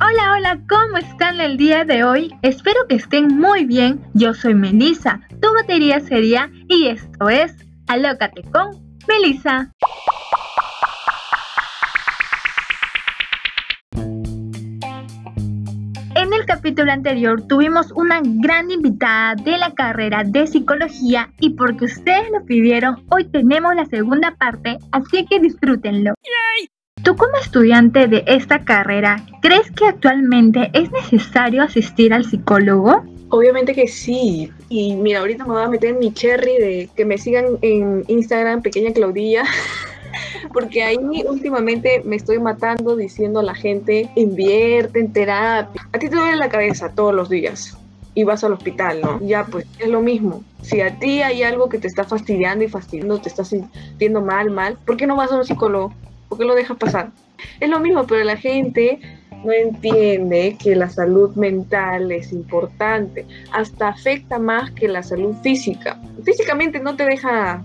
Hola, hola, ¿cómo están el día de hoy? Espero que estén muy bien. Yo soy Melissa, tu batería sería y esto es Alócate con Melissa. Capítulo anterior tuvimos una gran invitada de la carrera de psicología y porque ustedes lo pidieron, hoy tenemos la segunda parte, así que disfrútenlo. Tú como estudiante de esta carrera, ¿crees que actualmente es necesario asistir al psicólogo? Obviamente que sí. Y mira, ahorita me voy a meter en mi cherry de que me sigan en Instagram, pequeña Claudilla. Porque ahí últimamente me estoy matando diciendo a la gente, invierte en terapia. A ti te duele la cabeza todos los días y vas al hospital, ¿no? Ya, pues es lo mismo. Si a ti hay algo que te está fastidiando y fastidiando, te estás sintiendo mal, mal, ¿por qué no vas a un psicólogo? ¿Por qué lo dejas pasar? Es lo mismo, pero la gente no entiende que la salud mental es importante. Hasta afecta más que la salud física. Físicamente no te deja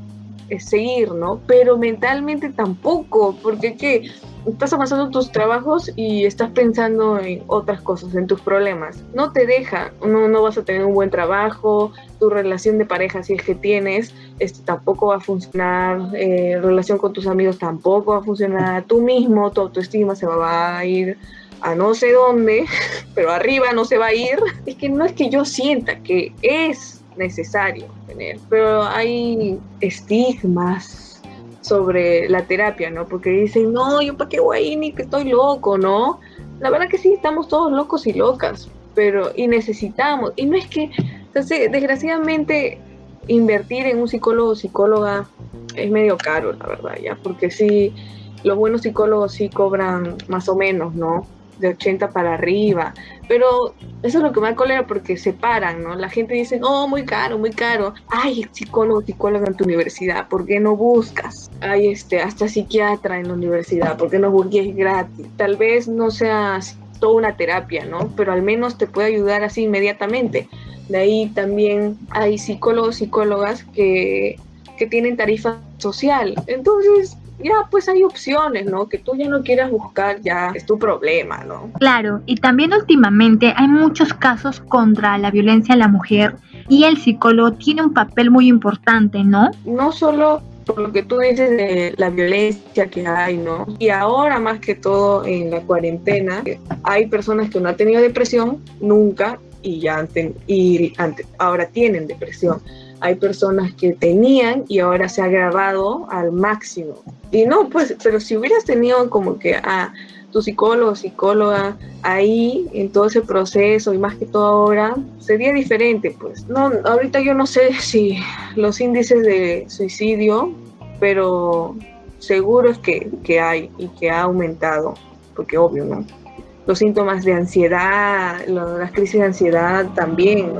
seguir, ¿no? Pero mentalmente tampoco, porque ¿qué? estás avanzando tus trabajos y estás pensando en otras cosas, en tus problemas. No te deja, no, no vas a tener un buen trabajo, tu relación de pareja, si es que tienes, este, tampoco va a funcionar, eh, relación con tus amigos tampoco va a funcionar, tú mismo, tu autoestima se va a ir a no sé dónde, pero arriba no se va a ir. Es que no es que yo sienta que es necesario tener, pero hay estigmas sobre la terapia, ¿no? Porque dicen, no, yo para qué voy ni que estoy loco, ¿no? La verdad que sí, estamos todos locos y locas, pero y necesitamos, y no es que, entonces, desgraciadamente, invertir en un psicólogo o psicóloga es medio caro, la verdad, ya, porque sí, los buenos psicólogos sí cobran más o menos, ¿no? De 80 para arriba. Pero eso es lo que me da cólera porque se paran, ¿no? La gente dice, no, muy caro, muy caro. Ay, psicólogo, psicóloga en tu universidad, ¿por qué no buscas? Ay, este, hasta psiquiatra en la universidad, ¿por qué no busques gratis? Tal vez no sea toda una terapia, ¿no? Pero al menos te puede ayudar así inmediatamente. De ahí también hay psicólogos, psicólogas que, que tienen tarifa social. Entonces, ya pues hay opciones, ¿no? Que tú ya no quieras buscar, ya es tu problema, ¿no? Claro, y también últimamente hay muchos casos contra la violencia a la mujer y el psicólogo tiene un papel muy importante, ¿no? No solo por lo que tú dices de la violencia que hay, ¿no? Y ahora más que todo en la cuarentena, hay personas que no han tenido depresión nunca y ya antes, y antes, ahora tienen depresión hay personas que tenían y ahora se ha agravado al máximo. Y no, pues, pero si hubieras tenido como que a tu psicólogo, psicóloga ahí en todo ese proceso y más que todo ahora, sería diferente, pues. No, ahorita yo no sé si los índices de suicidio, pero seguro es que, que hay y que ha aumentado, porque obvio, ¿no? Los síntomas de ansiedad, las crisis de ansiedad también,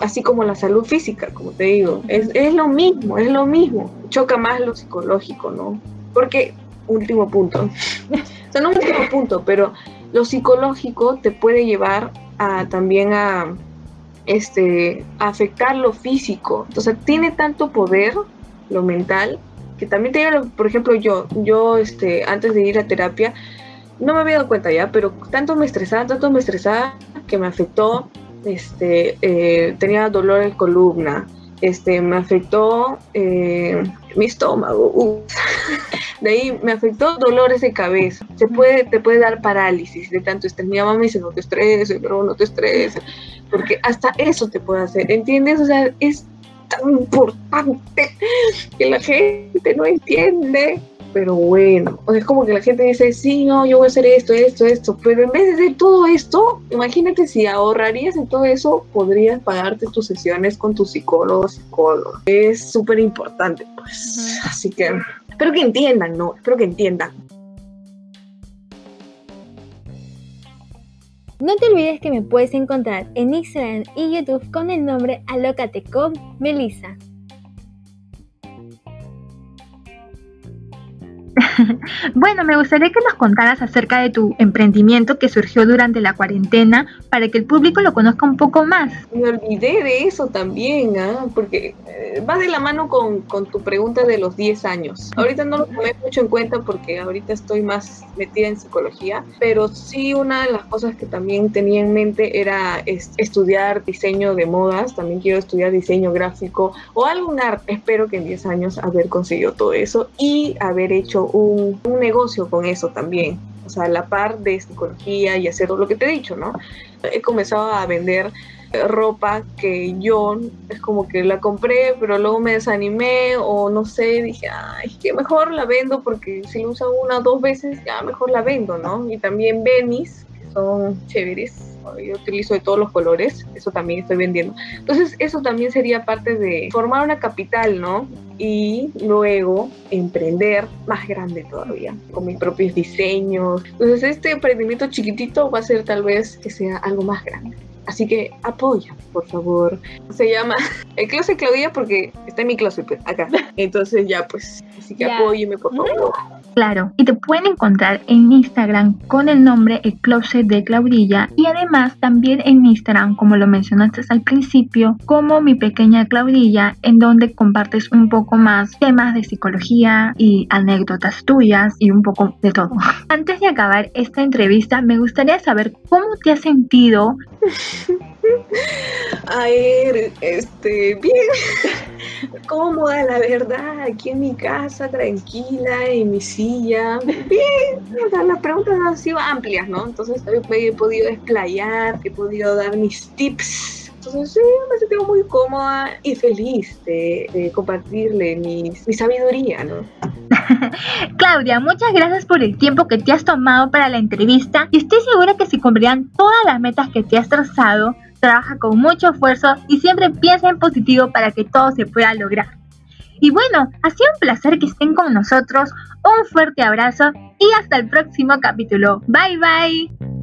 así como la salud física, como te digo, es, es, lo mismo, es lo mismo, choca más lo psicológico, ¿no? Porque, último punto, o sea, no último punto, pero lo psicológico te puede llevar a, también a, este, afectar lo físico, o sea, tiene tanto poder lo mental que también te por ejemplo, yo, yo, este, antes de ir a terapia, no me había dado cuenta ya, pero tanto me estresaba, tanto me estresaba que me afectó, este, eh, tenía dolor en columna, este, me afectó eh, mi estómago, de ahí me afectó dolores de cabeza, se puede, te puede dar parálisis de tanto estrés, mi mamá me dice no te estreses, pero no te estreses, porque hasta eso te puede hacer, ¿entiendes? O sea, es tan importante que la gente no entiende pero bueno, es como que la gente dice, sí, no, yo voy a hacer esto, esto, esto, pero en vez de hacer todo esto, imagínate si ahorrarías en todo eso, podrías pagarte tus sesiones con tu psicólogo psicólogo. Es súper importante, pues. Así que espero que entiendan, ¿no? Espero que entiendan. No te olvides que me puedes encontrar en Instagram y YouTube con el nombre Alócate con Melissa. bueno, me gustaría que nos contaras acerca de tu emprendimiento que surgió durante la cuarentena para que el público lo conozca un poco más. Me olvidé de eso también, ¿ah? porque eh, va de la mano con, con, tu pregunta de los 10 años. Ahorita no lo tomé mucho en cuenta porque ahorita estoy más metida en psicología, pero sí una de las cosas que también tenía en mente era estudiar diseño de modas, también quiero estudiar diseño gráfico o algún arte. Espero que en 10 años haber conseguido todo eso y haber hecho un, un negocio con eso también. O sea, la par de psicología y hacer todo lo que te he dicho, ¿no? He comenzado a vender ropa que yo es como que la compré, pero luego me desanimé o no sé, dije, ay, que mejor la vendo porque si lo usan una o dos veces, ya mejor la vendo, ¿no? Y también Benis, que son chéveres, yo utilizo de todos los colores, eso también estoy vendiendo. Entonces, eso también sería parte de formar una capital, ¿no? Y luego emprender más grande todavía, con mis propios diseños. Entonces, este emprendimiento chiquitito va a ser tal vez que sea algo más grande. Así que apoya, por favor. Se llama el closet Claudia porque está en mi closet pues, acá. Entonces ya pues, así que apóyeme por favor. Claro, y te pueden encontrar en Instagram con el nombre El Closet de Claudilla y además también en Instagram, como lo mencionaste al principio, como mi pequeña Claudilla, en donde compartes un poco más temas de psicología y anécdotas tuyas y un poco de todo. Antes de acabar esta entrevista, me gustaría saber cómo te has sentido Ay, este, bien cómoda, la verdad, aquí en mi casa, tranquila, en mi silla, bien, o sea, las preguntas han sido amplias, ¿no? Entonces me he podido desplayar, he podido dar mis tips. Entonces sí, me sentido muy cómoda y feliz de, compartirle mi, mi sabiduría, ¿no? Claudia, muchas gracias por el tiempo que te has tomado para la entrevista y estoy segura que si cumplirán todas las metas que te has trazado, trabaja con mucho esfuerzo y siempre piensa en positivo para que todo se pueda lograr. Y bueno, ha sido un placer que estén con nosotros, un fuerte abrazo y hasta el próximo capítulo. Bye bye.